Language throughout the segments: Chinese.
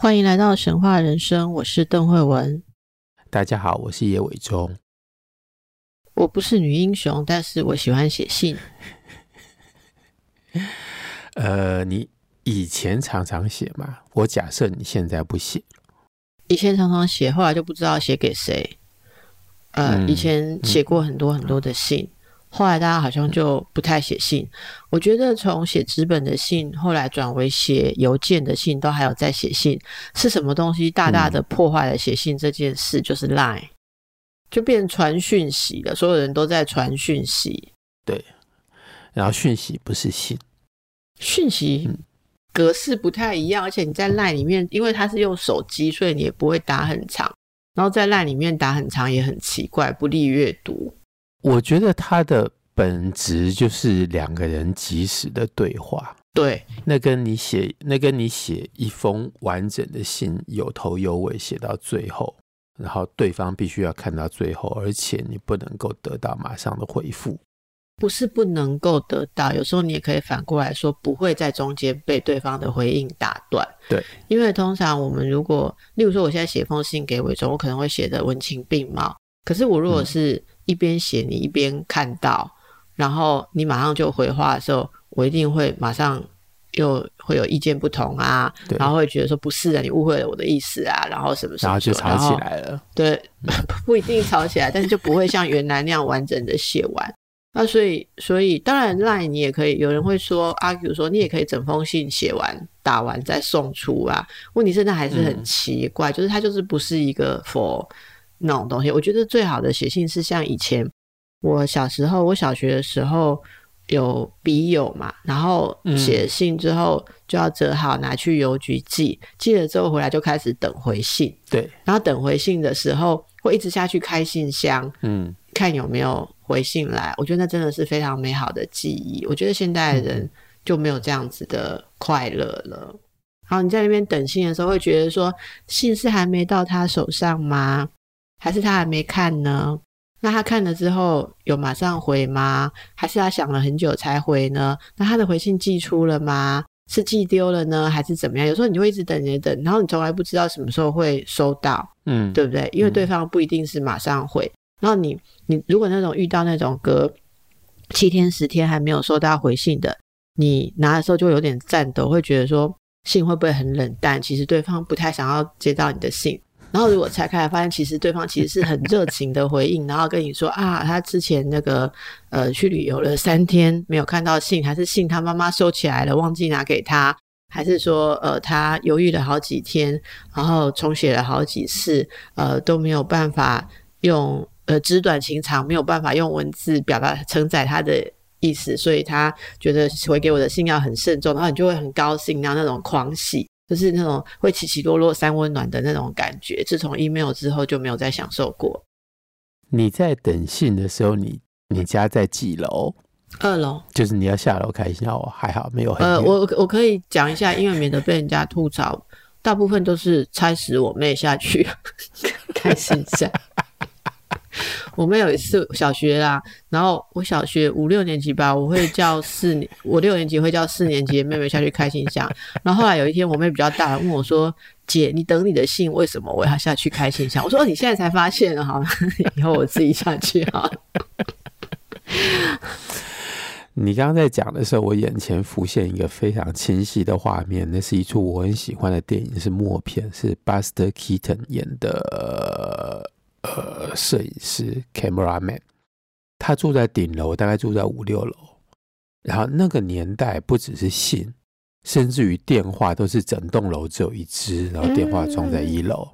欢迎来到神话人生，我是邓惠文。大家好，我是叶伟忠。我不是女英雄，但是我喜欢写信。呃，你以前常常写吗？我假设你现在不写。以前常常写，后来就不知道写给谁。呃，嗯、以前写过很多很多的信，嗯、后来大家好像就不太写信。嗯、我觉得从写纸本的信，后来转为写邮件的信，都还有在写信。是什么东西大大的破坏了写信这件事？嗯、就是 Line，就变传讯息了。所有人都在传讯息。对，然后讯息不是信，讯息。嗯格式不太一样，而且你在 LINE 里面，因为它是用手机，所以你也不会打很长。然后在 LINE 里面打很长也很奇怪，不利阅读。我觉得它的本质就是两个人及时的对话。对，那跟你写那跟你写一封完整的信，有头有尾写到最后，然后对方必须要看到最后，而且你不能够得到马上的回复。不是不能够得到，有时候你也可以反过来说，不会在中间被对方的回应打断。对，因为通常我们如果，例如说，我现在写封信给伟忠，我可能会写的文情并茂。可是我如果是一边写，你一边看到，嗯、然后你马上就回话的时候，我一定会马上又会有意见不同啊，然后会觉得说不是啊，你误会了我的意思啊，然后什么什么，然后就吵起来了。对，嗯、不一定吵起来，但是就不会像原来那样完整的写完。那所以，所以当然，LINE 你也可以。有人会说，argue 说，你也可以整封信写完、打完再送出啊。问题是，那还是很奇怪，嗯、就是它就是不是一个 for 那种东西。我觉得最好的写信是像以前我小时候，我小学的时候有笔友嘛，然后写信之后就要折好拿去邮局寄，寄了之后回来就开始等回信。对，然后等回信的时候会一直下去开信箱，嗯，看有没有。回信来，我觉得那真的是非常美好的记忆。我觉得现代人就没有这样子的快乐了。好，你在那边等信的时候，会觉得说，信是还没到他手上吗？还是他还没看呢？那他看了之后有马上回吗？还是他想了很久才回呢？那他的回信寄出了吗？是寄丢了呢，还是怎么样？有时候你就会一直等，等等，然后你从来不知道什么时候会收到，嗯，对不对？因为对方不一定是马上回。然后你你如果那种遇到那种隔七天十天还没有收到回信的，你拿的时候就有点颤抖，会觉得说信会不会很冷淡？其实对方不太想要接到你的信。然后如果拆开来发现，其实对方其实是很热情的回应，然后跟你说啊，他之前那个呃去旅游了三天没有看到信，还是信他妈妈收起来了，忘记拿给他，还是说呃他犹豫了好几天，然后重写了好几次，呃都没有办法用。呃，纸短情长，没有办法用文字表达承载他的意思，所以他觉得回给我的信要很慎重，然后你就会很高兴，然后那种狂喜，就是那种会起起落落三温暖的那种感觉。自从 email 之后，就没有再享受过。你在等信的时候，你你家在几楼？二楼，就是你要下楼开信。我还好，没有很。呃，我我可以讲一下，因为免得被人家吐槽，大部分都是差使我妹下去 开信箱。我们有一次小学啦，然后我小学五六年级吧，我会叫四年，我六年级会叫四年级的妹妹下去开信箱。然后后来有一天，我妹比较大，问我说：“姐，你等你的信，为什么我要下去开信箱？”我说：“你现在才发现哈，以后我自己下去哈。”你刚刚在讲的时候，我眼前浮现一个非常清晰的画面，那是一出我很喜欢的电影，是默片，是 Buster Keaton 演的。呃，摄影师 （cameraman），他住在顶楼，大概住在五六楼。然后那个年代不只是信，甚至于电话都是整栋楼只有一只，然后电话装在一楼。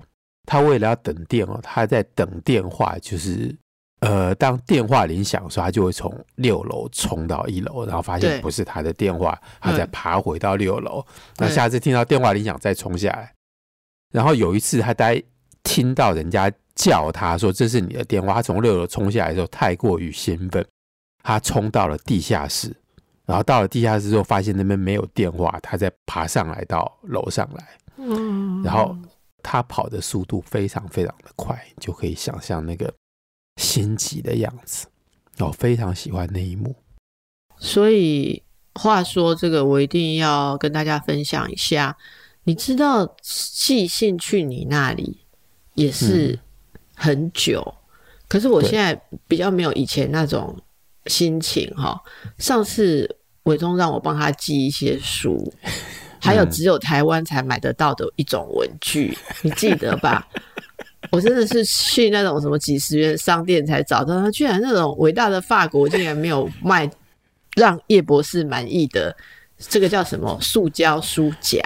他为了要等电哦，他在等电话，就是呃，当电话铃响的时候，他就会从六楼冲到一楼，然后发现不是他的电话，他再爬回到六楼。那下次听到电话铃响再冲下来。然后有一次，他待听到人家叫他说：“这是你的电话。”他从六楼冲下来的时候，太过于兴奋，他冲到了地下室。然后到了地下室之后，发现那边没有电话，他再爬上来到楼上来。嗯，然后他跑的速度非常非常的快，就可以想象那个心急的样子。我非常喜欢那一幕。所以话说，这个我一定要跟大家分享一下。你知道寄信去你那里也是很久，嗯、可是我现在比较没有以前那种心情哈。上次伟忠让我帮他寄一些书，还有只有台湾才买得到的一种文具，嗯、你记得吧？我真的是去那种什么几十元商店才找到，他居然那种伟大的法国竟然没有卖让叶博士满意的这个叫什么塑胶书夹。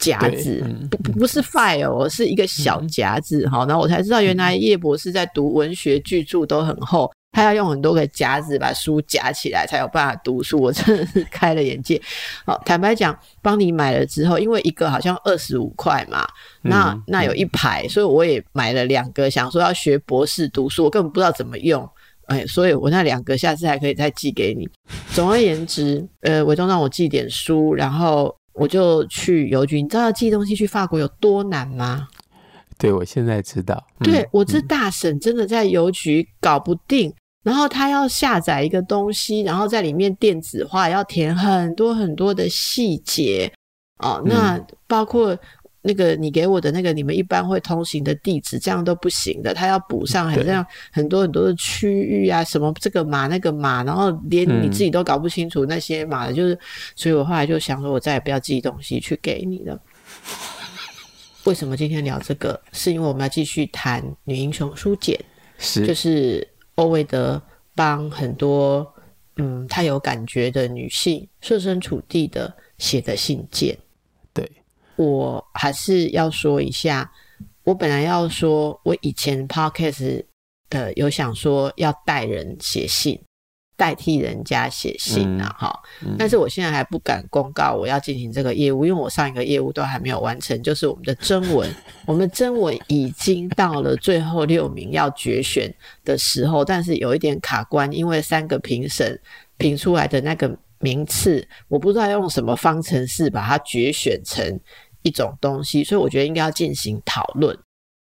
夹子不不不是 file，是一个小夹子哈，然后我才知道原来叶博士在读文学巨著都很厚，他要用很多个夹子把书夹起来才有办法读书，我真的是开了眼界。好，坦白讲，帮你买了之后，因为一个好像二十五块嘛，那那有一排，所以我也买了两个，想说要学博士读书，我根本不知道怎么用，哎，所以我那两个下次还可以再寄给你。总而言之，呃，伟忠让我寄点书，然后。我就去邮局，你知道寄东西去法国有多难吗？对，我现在知道。嗯、对，我这大婶真的在邮局搞不定，嗯、然后她要下载一个东西，然后在里面电子化，要填很多很多的细节哦。那包括。那个你给我的那个你们一般会通行的地址，这样都不行的，他要补上很像很多很多的区域啊，什么这个码那个码，然后连你自己都搞不清楚那些码的，就是，所以我后来就想说，我再也不要寄东西去给你了。为什么今天聊这个？是因为我们要继续谈女英雄书简，是就是欧维德帮很多嗯太有感觉的女性设身处地的写的信件。我还是要说一下，我本来要说，我以前 podcast 的有想说要带人写信，代替人家写信啊，哈、嗯，但是我现在还不敢公告我要进行这个业务，因为我上一个业务都还没有完成，就是我们的征文，我们的征文已经到了最后六名要决选的时候，但是有一点卡关，因为三个评审评出来的那个名次，我不知道用什么方程式把它决选成。一种东西，所以我觉得应该要进行讨论。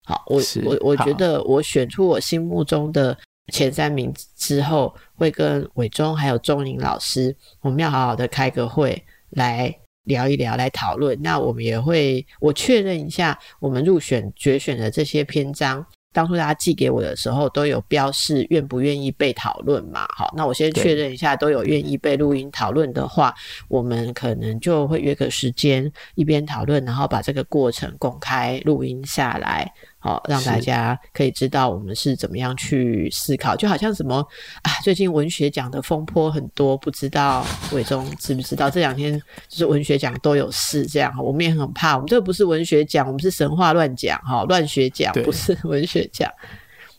好，我我我觉得我选出我心目中的前三名之后，会跟伟忠还有钟颖老师，我们要好好的开个会来聊一聊，来讨论。那我们也会我确认一下我们入选决选的这些篇章。当初大家寄给我的时候，都有标示愿不愿意被讨论嘛？好，那我先确认一下，都有愿意被录音讨论的话，我们可能就会约个时间，一边讨论，然后把这个过程公开录音下来。好，让大家可以知道我们是怎么样去思考，就好像什么啊，最近文学奖的风波很多，不知道伟忠知不知道？这两天就是文学奖都有事，这样我们也很怕。我们这个不是文学奖，我们是神话乱讲哈，乱学奖不是 文学奖。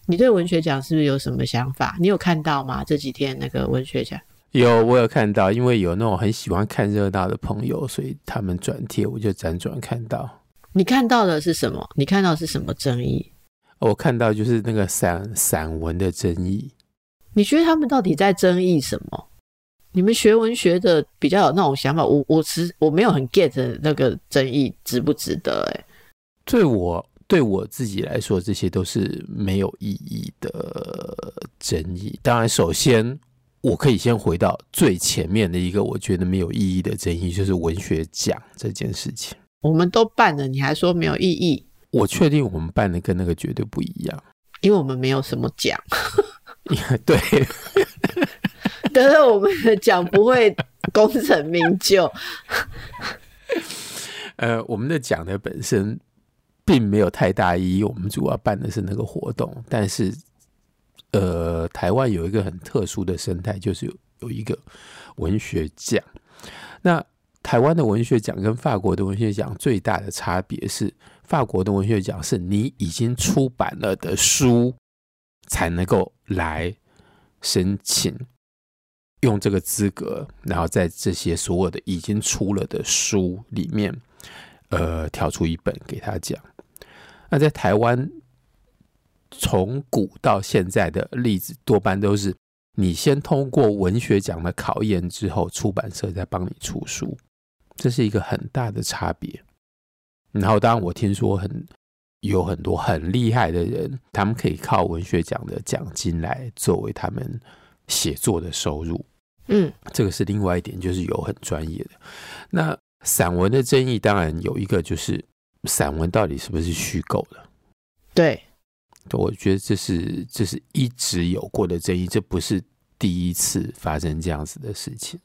你对文学奖是不是有什么想法？你有看到吗？这几天那个文学奖有，我有看到，因为有那种很喜欢看热闹的朋友，所以他们转贴，我就辗转看到。你看到的是什么？你看到的是什么争议？我看到就是那个散散文的争议。你觉得他们到底在争议什么？你们学文学的比较有那种想法，我我其实我没有很 get 那个争议值不值得？哎，对我对我自己来说，这些都是没有意义的争议。当然，首先我可以先回到最前面的一个我觉得没有意义的争议，就是文学奖这件事情。我们都办了，你还说没有意义？我确定我们办的跟那个绝对不一样，因为我们没有什么奖。对，得了我们的奖不会功成名就。呃，我们的奖的本身并没有太大意义，我们主要办的是那个活动。但是，呃，台湾有一个很特殊的生态，就是有有一个文学奖。那台湾的文学奖跟法国的文学奖最大的差别是，法国的文学奖是你已经出版了的书才能够来申请用这个资格，然后在这些所有的已经出了的书里面，呃，挑出一本给他讲。那在台湾，从古到现在的例子，多半都是你先通过文学奖的考验之后，出版社再帮你出书，这是一个很大的差别。然后，当然我听说很有很多很厉害的人，他们可以靠文学奖的奖金来作为他们写作的收入。嗯，这个是另外一点，就是有很专业的。那散文的争议，当然有一个就是。散文到底是不是虚构的？对，我觉得这是这是一直有过的争议，这不是第一次发生这样子的事情。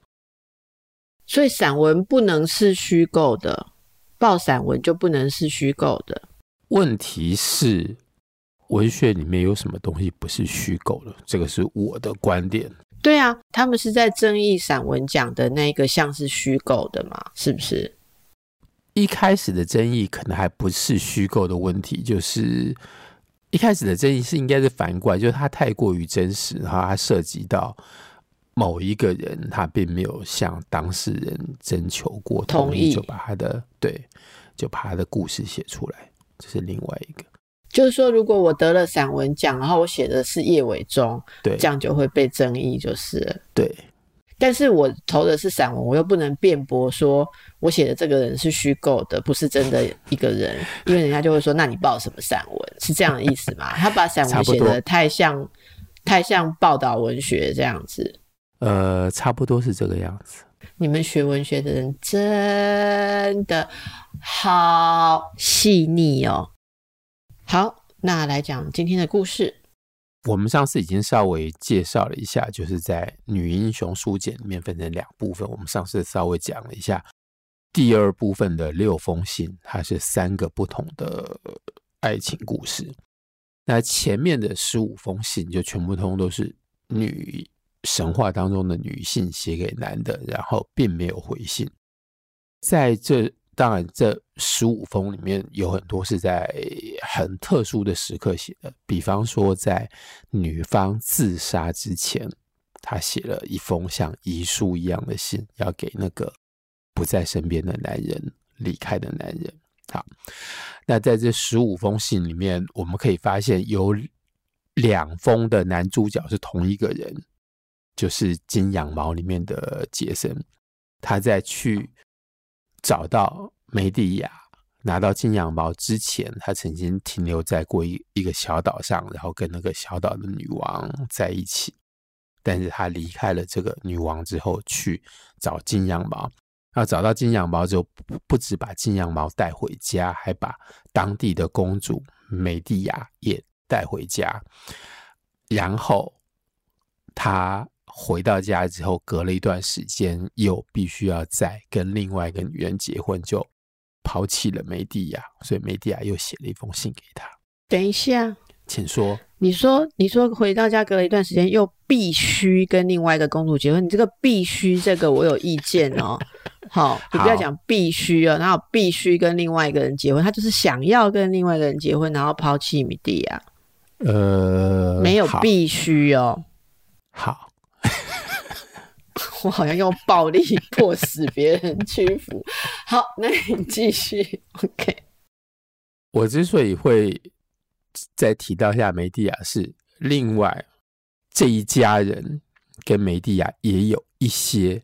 所以散文不能是虚构的，报散文就不能是虚构的。问题是，文学里面有什么东西不是虚构的？这个是我的观点。对啊，他们是在争议散文奖的那个像是虚构的嘛？是不是？一开始的争议可能还不是虚构的问题，就是一开始的争议是应该是反过来，就是它太过于真实，然后它涉及到某一个人，他并没有向当事人征求过同意，就把他的对，就把他的故事写出来，这是另外一个。就是说，如果我得了散文奖，然后我写的是叶伟忠，对，这样就会被争议，就是对。但是我投的是散文，我又不能辩驳说我写的这个人是虚构的，不是真的一个人，因为人家就会说，那你报什么散文？是这样的意思吗？他把散文写的太像，太像报道文学这样子。呃，差不多是这个样子。你们学文学的人真的好细腻哦。好，那来讲今天的故事。我们上次已经稍微介绍了一下，就是在《女英雄书简》里面分成两部分。我们上次稍微讲了一下第二部分的六封信，它是三个不同的爱情故事。那前面的十五封信就全部通都是女神话当中的女性写给男的，然后并没有回信。在这。当然，这十五封里面有很多是在很特殊的时刻写的，比方说在女方自杀之前，她写了一封像遗书一样的信，要给那个不在身边的男人、离开的男人。好，那在这十五封信里面，我们可以发现有两封的男主角是同一个人，就是《金羊毛》里面的杰森，他在去。找到梅蒂亚，拿到金羊毛之前，他曾经停留在过一一个小岛上，然后跟那个小岛的女王在一起。但是他离开了这个女王之后，去找金羊毛。那找到金羊毛之后，不不止把金羊毛带回家，还把当地的公主梅蒂亚也带回家。然后他。回到家之后，隔了一段时间，又必须要再跟另外一个女人结婚，就抛弃了梅蒂亚。所以梅蒂亚又写了一封信给他。等一下，请说。你说，你说回到家隔了一段时间，又必须跟另外一个公主结婚。你这个必须，这个我有意见哦。好，你不要讲必须哦，然后必须跟另外一个人结婚，他就是想要跟另外一个人结婚，然后抛弃米蒂亚。呃，没有必须哦。好。我好像用暴力迫使别人屈服。好，那你继续。OK。我之所以会再提到一下梅蒂亚，是另外这一家人跟梅蒂亚也有一些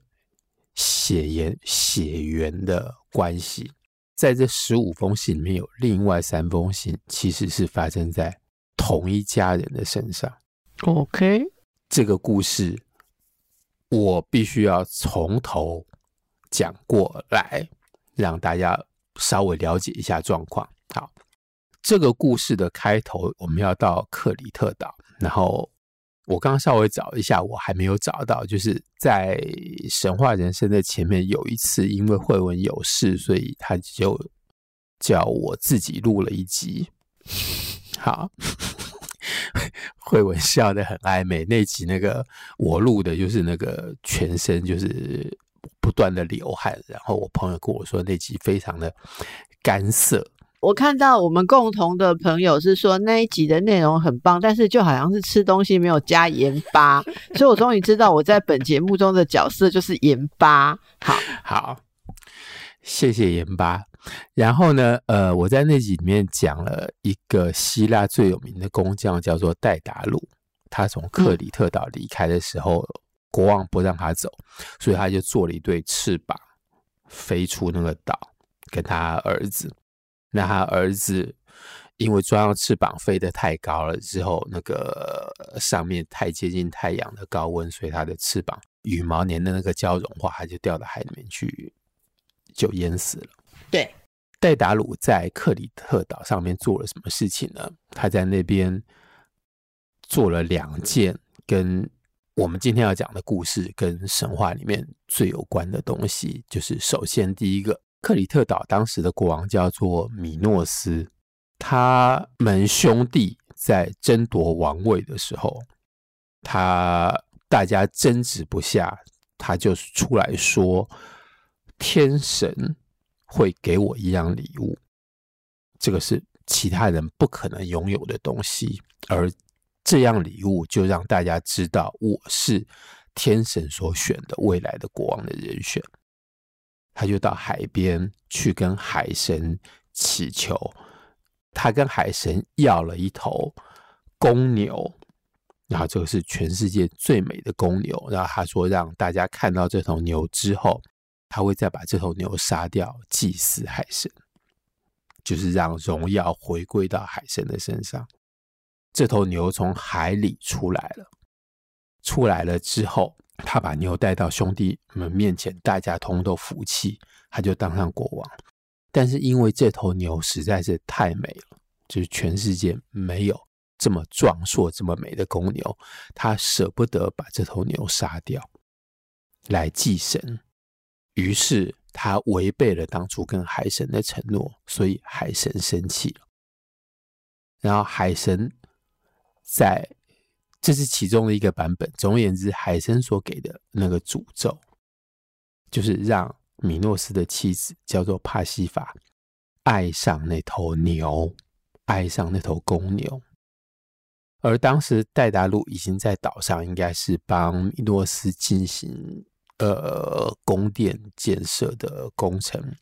血缘血缘的关系。在这十五封信里面，有另外三封信其实是发生在同一家人的身上。OK，这个故事。我必须要从头讲过来，让大家稍微了解一下状况。好，这个故事的开头，我们要到克里特岛。然后我刚刚稍微找一下，我还没有找到，就是在神话人生的前面有一次，因为慧文有事，所以他就叫我自己录了一集。好。慧文笑得很暧昧，那集那个我录的就是那个全身就是不断的流汗，然后我朋友跟我说那集非常的干涩，我看到我们共同的朋友是说那一集的内容很棒，但是就好像是吃东西没有加盐巴，所以我终于知道我在本节目中的角色就是盐巴。好，好，谢谢盐巴。然后呢，呃，我在那集里面讲了一个希腊最有名的工匠，叫做戴达鲁。他从克里特岛离开的时候，嗯、国王不让他走，所以他就做了一对翅膀，飞出那个岛，跟他儿子。那他儿子因为装上翅膀飞得太高了之后，那个上面太接近太阳的高温，所以他的翅膀羽毛粘的那个胶融化，他就掉到海里面去，就淹死了。对，戴达鲁在克里特岛上面做了什么事情呢？他在那边做了两件跟我们今天要讲的故事跟神话里面最有关的东西，就是首先第一个。克里特岛当时的国王叫做米诺斯，他们兄弟在争夺王位的时候，他大家争执不下，他就出来说：“天神会给我一样礼物，这个是其他人不可能拥有的东西，而这样礼物就让大家知道我是天神所选的未来的国王的人选。”他就到海边去跟海神祈求，他跟海神要了一头公牛，然后这个是全世界最美的公牛。然后他说，让大家看到这头牛之后，他会再把这头牛杀掉，祭祀海神，就是让荣耀回归到海神的身上。这头牛从海里出来了，出来了之后。他把牛带到兄弟们面前，大家通都服气，他就当上国王。但是因为这头牛实在是太美了，就是全世界没有这么壮硕、这么美的公牛，他舍不得把这头牛杀掉来祭神。于是他违背了当初跟海神的承诺，所以海神生气了。然后海神在。这是其中的一个版本。总而言之，海神所给的那个诅咒，就是让米诺斯的妻子叫做帕西法爱上那头牛，爱上那头公牛。而当时戴达鲁已经在岛上，应该是帮米诺斯进行呃宫殿建设的工程。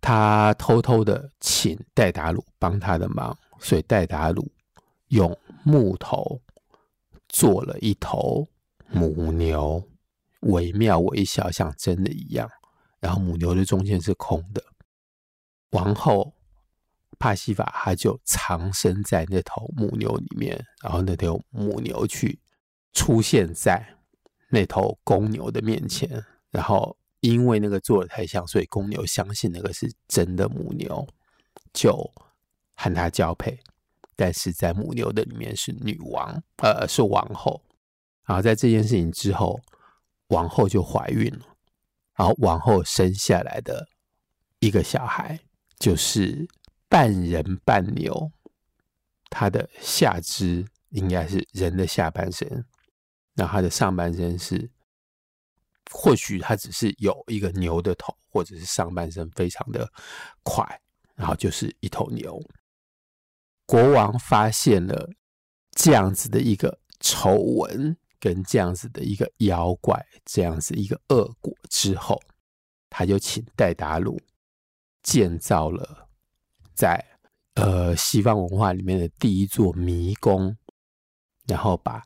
他偷偷的请戴达鲁帮他的忙，所以戴达鲁用木头。做了一头母牛，惟妙惟肖，像真的一样。然后母牛的中间是空的。王后帕西法，她就藏身在那头母牛里面。然后那头母牛去出现在那头公牛的面前。然后因为那个做的太像，所以公牛相信那个是真的母牛，就和它交配。但是在母牛的里面是女王，呃，是王后。然后在这件事情之后，王后就怀孕了。然后王后生下来的一个小孩就是半人半牛，他的下肢应该是人的下半身，那他的上半身是，或许他只是有一个牛的头，或者是上半身非常的快，然后就是一头牛。国王发现了这样子的一个丑闻，跟这样子的一个妖怪，这样子一个恶果之后，他就请戴达鲁建造了在呃西方文化里面的第一座迷宫，然后把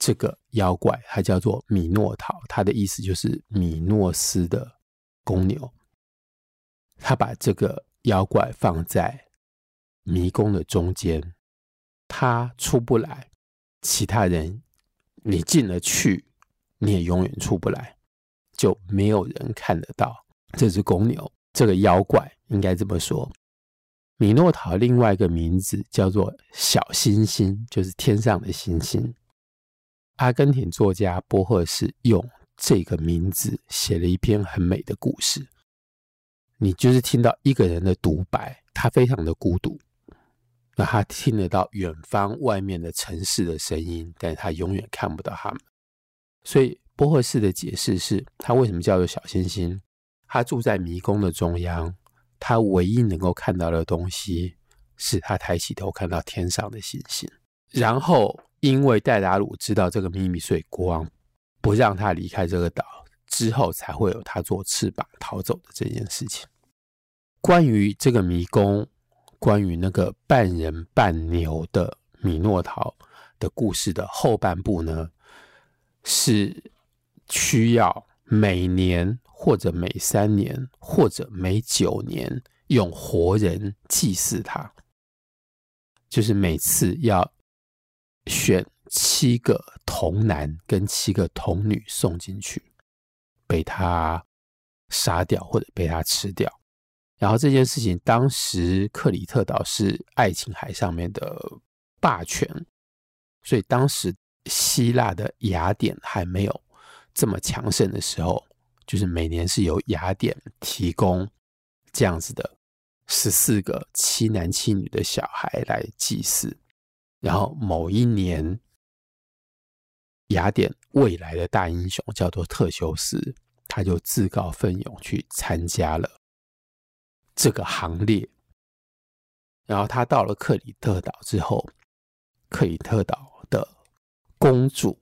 这个妖怪，它叫做米诺陶，它的意思就是米诺斯的公牛，他把这个妖怪放在。迷宫的中间，他出不来。其他人，你进了去，你也永远出不来，就没有人看得到这只公牛。这个妖怪应该这么说：米诺陶另外一个名字叫做小星星，就是天上的星星。阿根廷作家波赫士用这个名字写了一篇很美的故事。你就是听到一个人的独白，他非常的孤独。那他听得到远方外面的城市的声音，但他永远看不到他们。所以波赫士的解释是他为什么叫做小星星？他住在迷宫的中央，他唯一能够看到的东西是他抬起头看到天上的星星。然后，因为戴达鲁知道这个秘密，所以国王不让他离开这个岛，之后才会有他做翅膀逃走的这件事情。关于这个迷宫，关于那个半人半牛的米诺陶的故事的后半部呢，是需要每年或者每三年或者每九年用活人祭祀他，就是每次要选七个童男跟七个童女送进去，被他杀掉或者被他吃掉。然后这件事情，当时克里特岛是爱琴海上面的霸权，所以当时希腊的雅典还没有这么强盛的时候，就是每年是由雅典提供这样子的十四个七男七女的小孩来祭祀。然后某一年，雅典未来的大英雄叫做特修斯，他就自告奋勇去参加了这个行列。然后他到了克里特岛之后，克里特岛的公主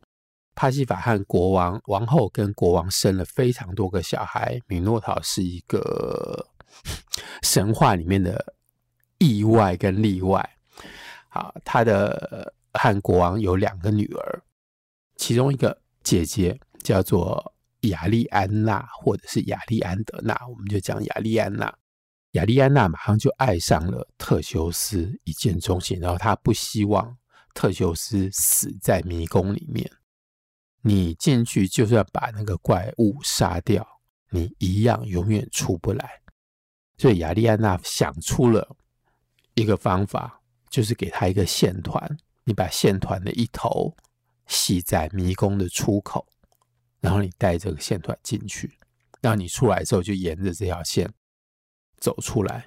帕西法和国王、王后跟国王生了非常多个小孩。米诺陶是一个 神话里面的意外跟例外。好，他的和国王有两个女儿，其中一个姐姐叫做亚丽安娜，或者是亚历安德娜，我们就讲亚丽安娜。亚丽安娜马上就爱上了特修斯，一见钟情。然后她不希望特修斯死在迷宫里面。你进去就算把那个怪物杀掉，你一样永远出不来。所以亚丽安娜想出了一个方法。就是给他一个线团，你把线团的一头系在迷宫的出口，然后你带这个线团进去，然后你出来之后就沿着这条线走出来，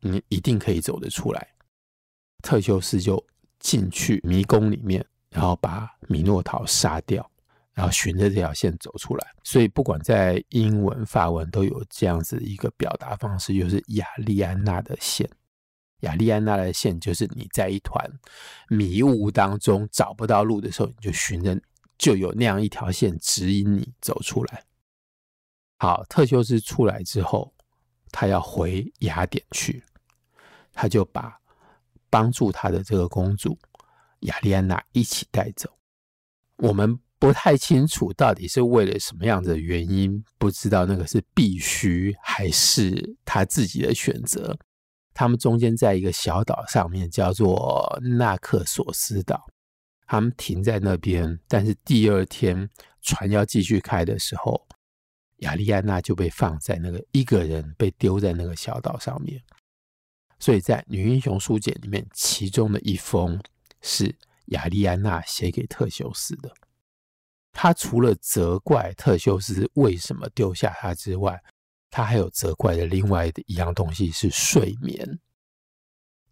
你一定可以走得出来。特修斯就进去迷宫里面，然后把米诺陶杀掉，然后循着这条线走出来。所以不管在英文、法文都有这样子一个表达方式，就是亚利安娜的线。亚利安娜的线就是你在一团迷雾当中找不到路的时候，你就寻着，就有那样一条线指引你走出来。好，特修斯出来之后，他要回雅典去，他就把帮助他的这个公主亚利安娜一起带走。我们不太清楚到底是为了什么样的原因，不知道那个是必须还是他自己的选择。他们中间在一个小岛上面，叫做纳克索斯岛。他们停在那边，但是第二天船要继续开的时候，亚利安娜就被放在那个一个人被丢在那个小岛上面。所以在《女英雄书简》里面，其中的一封是亚利安娜写给特修斯的。他除了责怪特修斯为什么丢下他之外，他还有责怪的另外的一样东西是睡眠，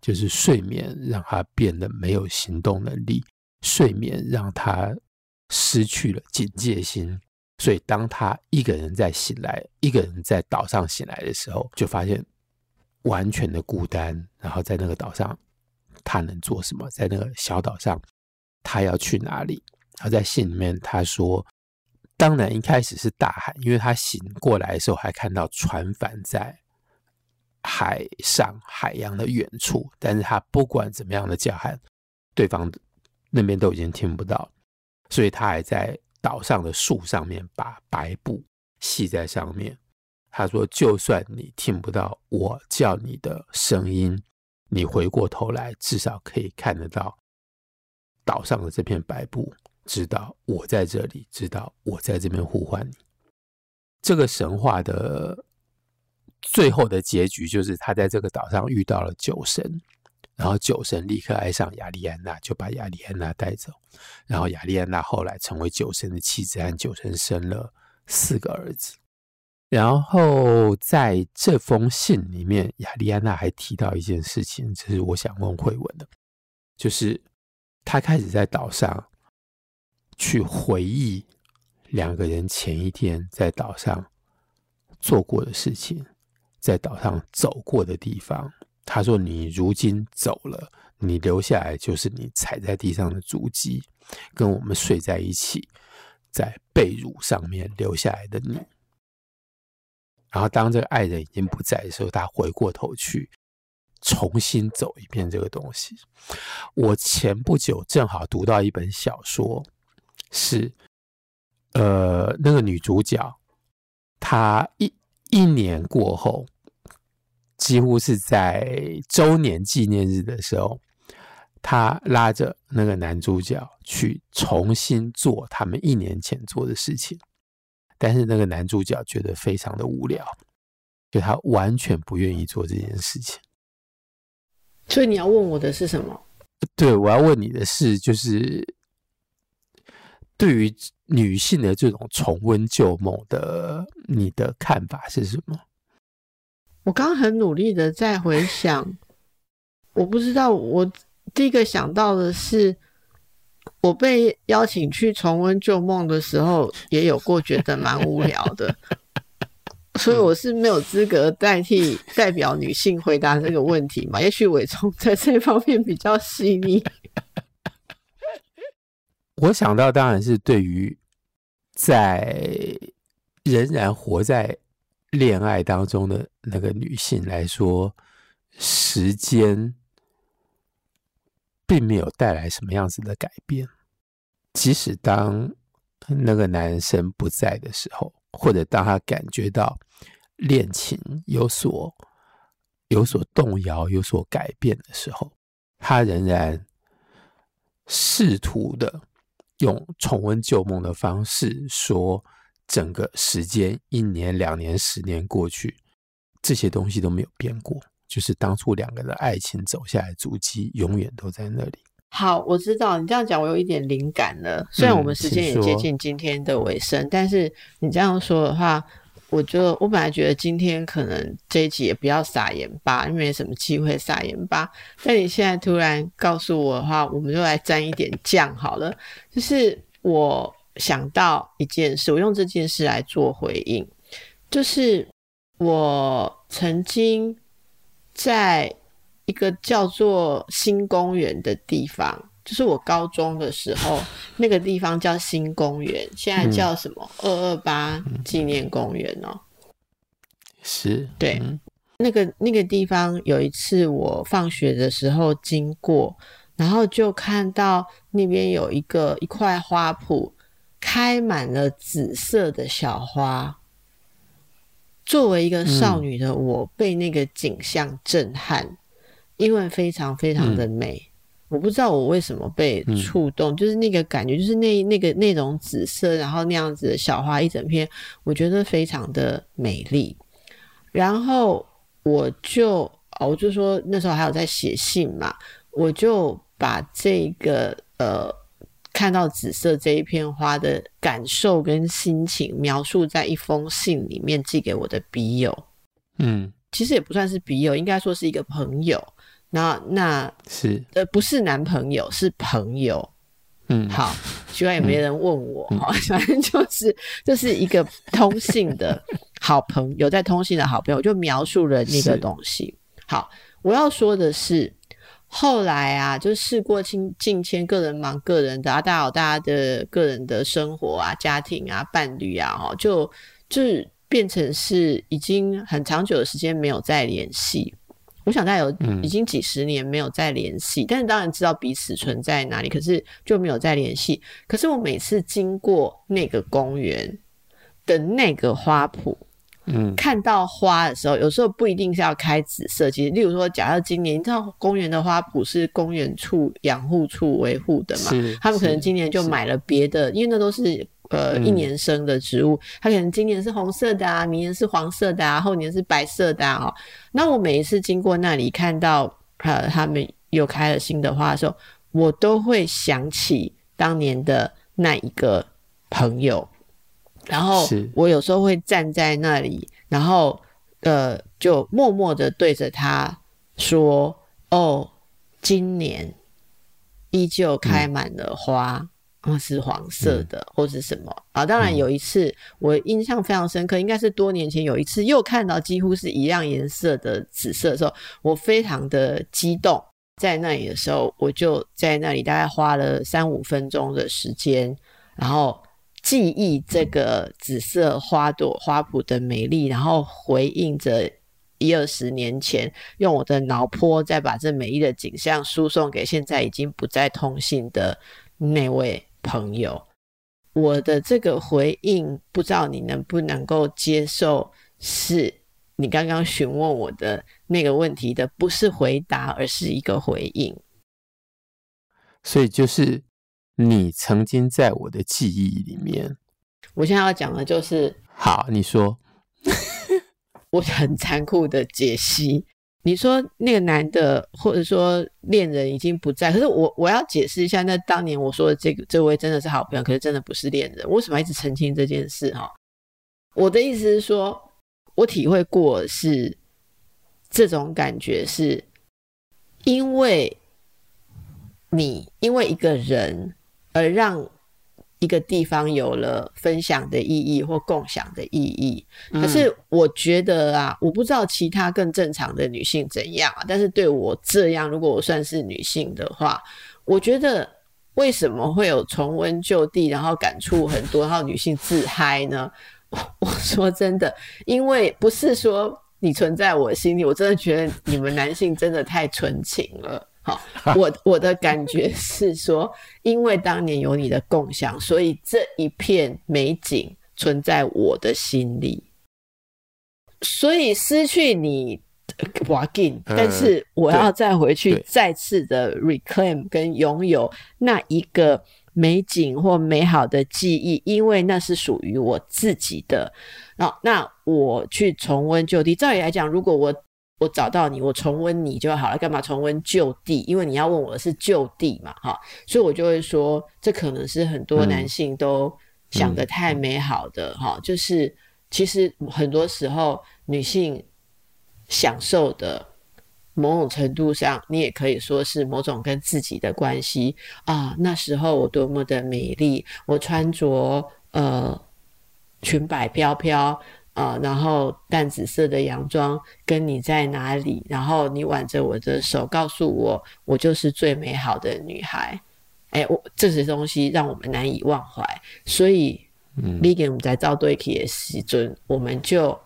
就是睡眠让他变得没有行动能力，睡眠让他失去了警戒心，所以当他一个人在醒来，一个人在岛上醒来的时候，就发现完全的孤单。然后在那个岛上，他能做什么？在那个小岛上，他要去哪里？他在信里面他说。当然，一开始是大喊，因为他醒过来的时候还看到船帆在海上海洋的远处，但是他不管怎么样的叫喊，对方那边都已经听不到，所以他还在岛上的树上面把白布系在上面。他说：“就算你听不到我叫你的声音，你回过头来，至少可以看得到岛上的这片白布。”知道我在这里，知道我在这边呼唤你。这个神话的最后的结局就是他在这个岛上遇到了酒神，然后酒神立刻爱上亚利安娜，就把亚利安娜带走。然后亚利安娜后来成为酒神的妻子，和酒神生了四个儿子。然后在这封信里面，亚利安娜还提到一件事情，这是我想问慧文的，就是他开始在岛上。去回忆两个人前一天在岛上做过的事情，在岛上走过的地方。他说：“你如今走了，你留下来就是你踩在地上的足迹，跟我们睡在一起，在被褥上面留下来的你。然后当这个爱人已经不在的时候，他回过头去重新走一遍这个东西。我前不久正好读到一本小说，是呃那个女主角，她一一年过后。”几乎是在周年纪念日的时候，她拉着那个男主角去重新做他们一年前做的事情，但是那个男主角觉得非常的无聊，就他完全不愿意做这件事情。所以你要问我的是什么？对，我要问你的是，就是对于女性的这种重温旧梦的，你的看法是什么？我刚刚很努力的在回想，我不知道，我第一个想到的是，我被邀请去重温旧梦的时候，也有过觉得蛮无聊的，所以我是没有资格代替代表女性回答这个问题嘛？也许伟聪在这方面比较细腻。我想到当然是对于在仍然活在。恋爱当中的那个女性来说，时间并没有带来什么样子的改变。即使当那个男生不在的时候，或者当他感觉到恋情有所有所动摇、有所改变的时候，他仍然试图的用重温旧梦的方式说。整个时间一年、两年、十年过去，这些东西都没有变过，就是当初两个人的爱情走下来足迹，永远都在那里。好，我知道你这样讲，我有一点灵感了。虽然我们时间也接近今天的尾声，嗯、但是你这样说的话，我就我本来觉得今天可能这一集也不要撒盐巴，因为什么机会撒盐巴。但你现在突然告诉我的话，我们就来沾一点酱好了。就是我。想到一件事，我用这件事来做回应，就是我曾经在一个叫做新公园的地方，就是我高中的时候，那个地方叫新公园，现在叫什么？二二八纪念公园哦。是，对，那个那个地方，有一次我放学的时候经过，然后就看到那边有一个一块花圃。开满了紫色的小花。作为一个少女的我，嗯、被那个景象震撼，因为非常非常的美。嗯、我不知道我为什么被触动，嗯、就是那个感觉，就是那那个那种紫色，然后那样子的小花一整片，我觉得非常的美丽。然后我就哦，我就说那时候还有在写信嘛，我就把这个呃。看到紫色这一片花的感受跟心情，描述在一封信里面寄给我的笔友。嗯，其实也不算是笔友，应该说是一个朋友。那那是呃，不是男朋友，是朋友。嗯，好，居然也没人问我，嗯、反正就是就是一个通信的好朋友，在通信的好朋友就描述了那个东西。好，我要说的是。后来啊，就是事过境迁，个人忙个人的啊，大家有大家的个人的生活啊、家庭啊、伴侣啊，哦，就就变成是已经很长久的时间没有再联系。我想大概有已经几十年没有再联系，嗯、但是当然知道彼此存在哪里，可是就没有再联系。可是我每次经过那个公园的那个花圃。嗯，看到花的时候，有时候不一定是要开紫色。其实，例如说，假设今年你知道公园的花圃是公园处养护处维护的嘛，他们可能今年就买了别的，因为那都是呃一年生的植物，嗯、他可能今年是红色的啊，明年是黄色的啊，后年是白色的啊。那我每一次经过那里看到呃他们又开了新的花的时候，我都会想起当年的那一个朋友。然后我有时候会站在那里，然后呃，就默默的对着他说：“哦，今年依旧开满了花。嗯，是黄色的，嗯、或是什么啊？当然有一次我印象非常深刻，应该是多年前有一次又看到几乎是一样颜色的紫色的时候，我非常的激动。在那里的时候，我就在那里大概花了三五分钟的时间，然后记忆这个紫色花朵花圃的美丽，然后回应着一二十年前，用我的脑波再把这美丽的景象输送给现在已经不再通信的那位朋友。我的这个回应，不知道你能不能够接受？是。你刚刚询问我的那个问题的不是回答，而是一个回应。所以就是你曾经在我的记忆里面。我现在要讲的就是，好，你说，我很残酷的解析。你说那个男的或者说恋人已经不在，可是我我要解释一下，那当年我说的这个这位真的是好朋友，可是真的不是恋人。为什么一直澄清这件事？哈，我的意思是说。我体会过是这种感觉，是因为你因为一个人而让一个地方有了分享的意义或共享的意义。可是我觉得啊，我不知道其他更正常的女性怎样啊，但是对我这样，如果我算是女性的话，我觉得为什么会有重温旧地，然后感触很多，然后女性自嗨呢？我说真的，因为不是说你存在我心里，我真的觉得你们男性真的太纯情了。好，我 我的感觉是说，因为当年有你的共享，所以这一片美景存在我的心里。所以失去你，我紧，但是我要再回去，再次的 reclaim 跟拥有那一个。美景或美好的记忆，因为那是属于我自己的。那那我去重温旧地，照理来讲，如果我我找到你，我重温你就好了，干嘛重温旧地？因为你要问我的是旧地嘛，哈，所以我就会说，这可能是很多男性都想的太美好的，哈、嗯，就是其实很多时候女性享受的。某种程度上，你也可以说是某种跟自己的关系啊。那时候我多么的美丽，我穿着呃裙摆飘飘啊，然后淡紫色的洋装，跟你在哪里？然后你挽着我的手，告诉我我就是最美好的女孩。哎，我这些东西让我们难以忘怀，所以。你给我们在造对起的时阵，我们就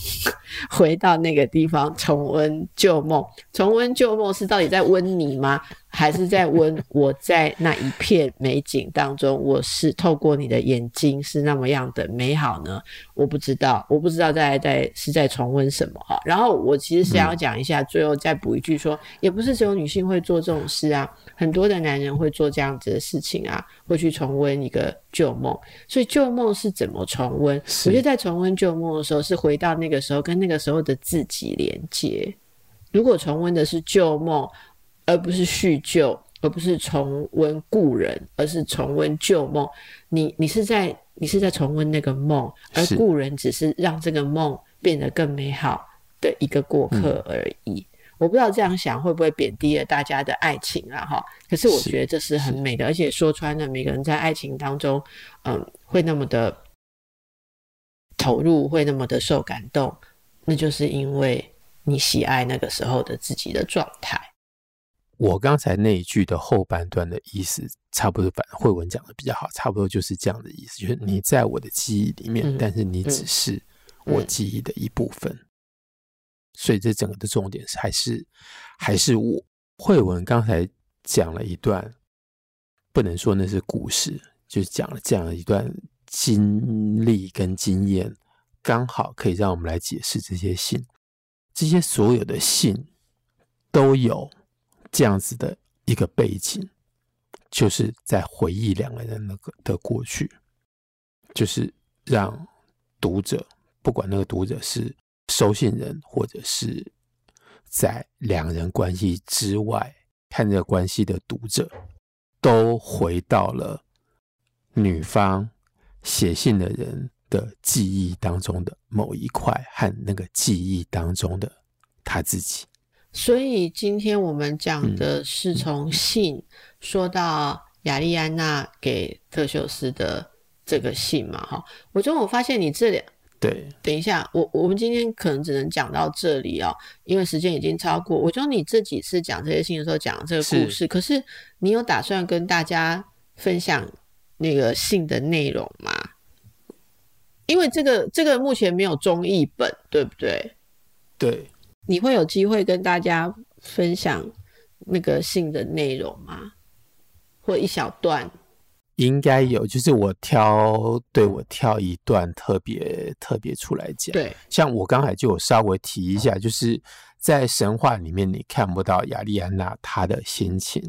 回到那个地方重温旧梦。重温旧梦是到底在温你吗？还是在温我在那一片美景当中？我是透过你的眼睛是那么样的美好呢？我不知道，我不知道在在是在重温什么哈。然后我其实是要讲一下，最后再补一句说，也不是只有女性会做这种事啊。很多的男人会做这样子的事情啊，会去重温一个旧梦。所以旧梦是怎么重温？我觉得在重温旧梦的时候，是回到那个时候，跟那个时候的自己连接。如果重温的是旧梦，而不是叙旧，而不是重温故人，而是重温旧梦，你你是在你是在重温那个梦，而故人只是让这个梦变得更美好的一个过客而已。我不知道这样想会不会贬低了大家的爱情啊？哈，可是我觉得这是很美的，而且说穿了，每个人在爱情当中，嗯，会那么的投入，会那么的受感动，那就是因为你喜爱那个时候的自己的状态。我刚才那一句的后半段的意思，差不多，反正慧文讲的比较好，差不多就是这样的意思，就是你在我的记忆里面，嗯，但是你只是我记忆的一部分。所以这整个的重点是还是还是我慧文刚才讲了一段，不能说那是故事，就是讲了这样一段经历跟经验，刚好可以让我们来解释这些信，这些所有的信都有这样子的一个背景，就是在回忆两个人那个的过去，就是让读者不管那个读者是。收信人，或者是在两人关系之外看这个关系的读者，都回到了女方写信的人的记忆当中的某一块和那个记忆当中的他自己。所以今天我们讲的是从信说到亚利安娜给特修斯的这个信嘛，哈，我中我发现你这两对，等一下，我我们今天可能只能讲到这里哦，因为时间已经超过。我觉得你这几次讲这些信的时候讲这个故事，是可是你有打算跟大家分享那个信的内容吗？因为这个这个目前没有中译本，对不对？对，你会有机会跟大家分享那个信的内容吗？或一小段？应该有，就是我挑，对，我挑一段特别特别出来讲。对，像我刚才就有稍微提一下，就是在神话里面你看不到亚丽安娜她的心情，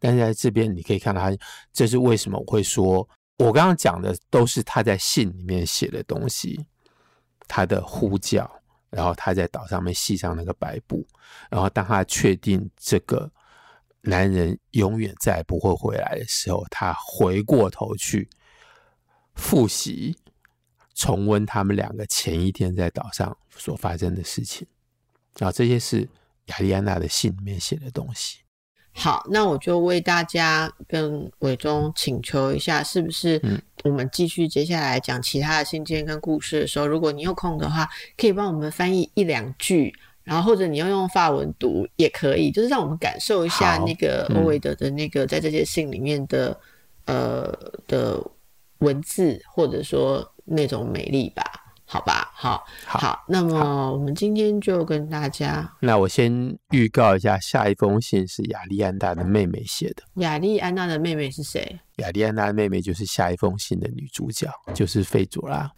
但是在这边你可以看到她，这是为什么我会说，我刚刚讲的都是她在信里面写的东西，她的呼叫，然后她在岛上面系上那个白布，然后当她确定这个。男人永远再也不会回来的时候，他回过头去复习、重温他们两个前一天在岛上所发生的事情。啊，这些是亚丽安娜的信里面写的东西。好，那我就为大家跟伟忠请求一下，是不是？我们继续接下来讲其他的信件跟故事的时候，如果你有空的话，可以帮我们翻译一两句。然后或者你要用法文读也可以，就是让我们感受一下那个欧维德的那个在这些信里面的、嗯、呃的文字，或者说那种美丽吧，好吧，好，好，好，那么我们今天就跟大家，那我先预告一下，下一封信是亚丽安娜的妹妹写的。亚丽安娜的妹妹是谁？亚丽安娜的妹妹就是下一封信的女主角，就是费佐拉。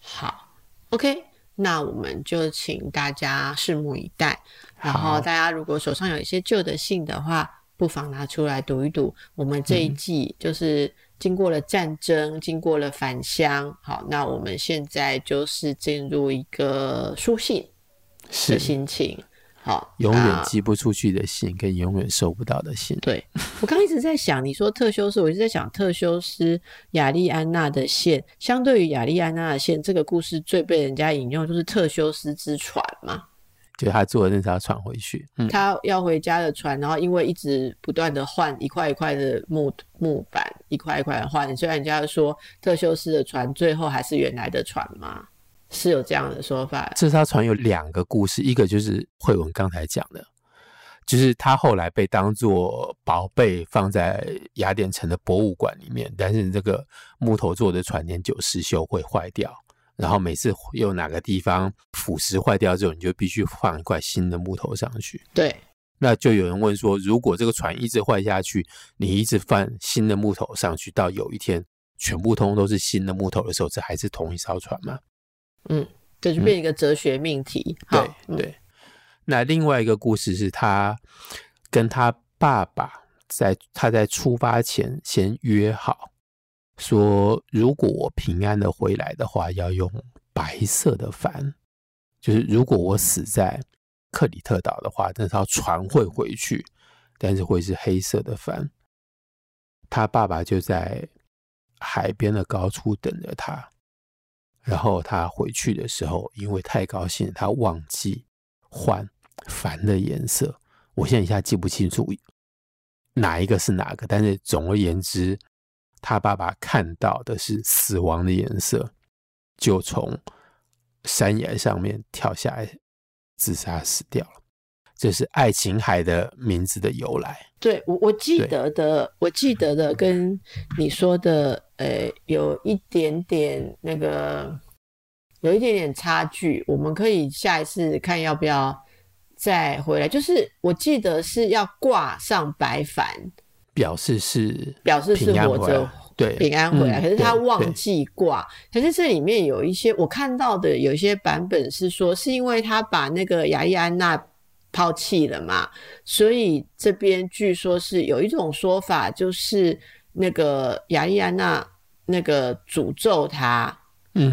好，OK。那我们就请大家拭目以待。然后大家如果手上有一些旧的信的话，不妨拿出来读一读。我们这一季就是经过了战争，嗯、经过了返乡。好，那我们现在就是进入一个书信的心情。好，永远寄不出去的信，跟永远收不到的信。对，我刚一直在想，你说特修斯，我一直在想特修斯雅利安娜的线，相对于雅利安娜的线，这个故事最被人家引用就是特修斯之船嘛，就他坐的那条船回去，嗯，他要回家的船，然后因为一直不断的换一块一块的木木板，一块一块的换，虽然人家说特修斯的船最后还是原来的船吗？是有这样的说法。这艘船有两个故事，一个就是慧文刚才讲的，就是他后来被当做宝贝放在雅典城的博物馆里面，但是这个木头做的船年久失修会坏掉，然后每次有哪个地方腐蚀坏掉之后，你就必须放一块新的木头上去。对，那就有人问说，如果这个船一直坏下去，你一直放新的木头上去，到有一天全部通通都是新的木头的时候，这还是同一艘船吗？嗯，这就变一个哲学命题。对对，那另外一个故事是他跟他爸爸在他在出发前先约好，说如果我平安的回来的话，要用白色的帆。就是如果我死在克里特岛的话，那艘船会回去，但是会是黑色的帆。他爸爸就在海边的高处等着他。然后他回去的时候，因为太高兴，他忘记换烦的颜色。我现在一下记不清楚哪一个是哪个，但是总而言之，他爸爸看到的是死亡的颜色，就从山崖上面跳下来自杀死掉了。这是爱琴海的名字的由来。对，我我记得的，我记得的跟你说的，呃，有一点点那个，有一点点差距。我们可以下一次看要不要再回来。就是我记得是要挂上白帆，表示是表示是活着，对，平安回来。嗯、可是他忘记挂。可是这里面有一些我看到的，有一些版本是说，是因为他把那个亚丽安娜。抛弃了嘛，所以这边据说是有一种说法，就是那个亚丽安娜那个诅咒他，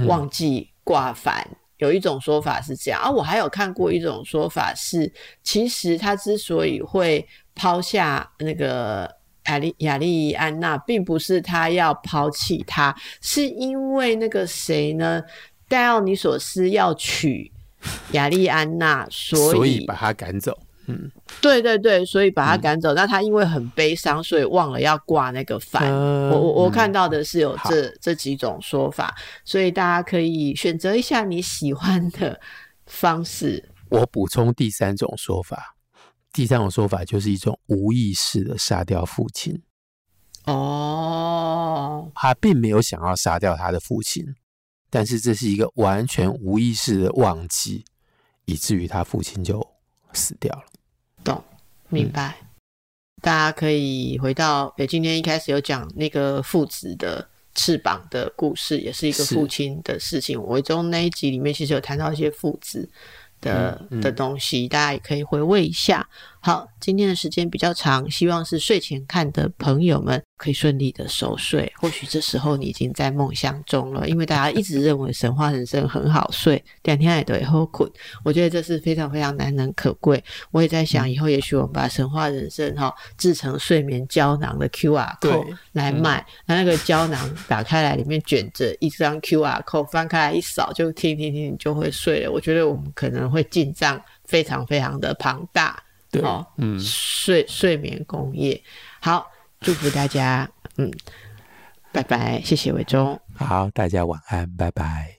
忘记挂帆。嗯、有一种说法是这样啊，我还有看过一种说法是，其实他之所以会抛下那个亚丽亚丽安娜，并不是他要抛弃他，是因为那个谁呢？戴奥尼索斯要娶。亚利安娜，所以，把他赶走。嗯，对对对，所以把他赶走。嗯、那他因为很悲伤，所以忘了要挂那个幡。呃、我我我看到的是有这、嗯、这几种说法，所以大家可以选择一下你喜欢的方式。我补充第三种说法，第三种说法就是一种无意识的杀掉父亲。哦，他并没有想要杀掉他的父亲，但是这是一个完全无意识的忘记，以至于他父亲就死掉了。懂，明白。嗯、大家可以回到，诶，今天一开始有讲那个父子的翅膀的故事，也是一个父亲的事情。我中那一集里面其实有谈到一些父子的、嗯嗯、的东西，大家也可以回味一下。好，今天的时间比较长，希望是睡前看的朋友们可以顺利的熟睡。或许这时候你已经在梦乡中了，因为大家一直认为神话人生很好睡，两天也都会好困。我觉得这是非常非常难能可贵。我也在想，以后也许我们把神话人生哈制成睡眠胶囊的 QR code 来卖，那、嗯、那个胶囊打开来，里面卷着一张 QR code，翻开来一扫就听听听，你就会睡了。我觉得我们可能会进账非常非常的庞大。对，哦，嗯，睡睡眠工业，好，祝福大家，嗯，拜拜，谢谢伟忠，好，大家晚安，拜拜。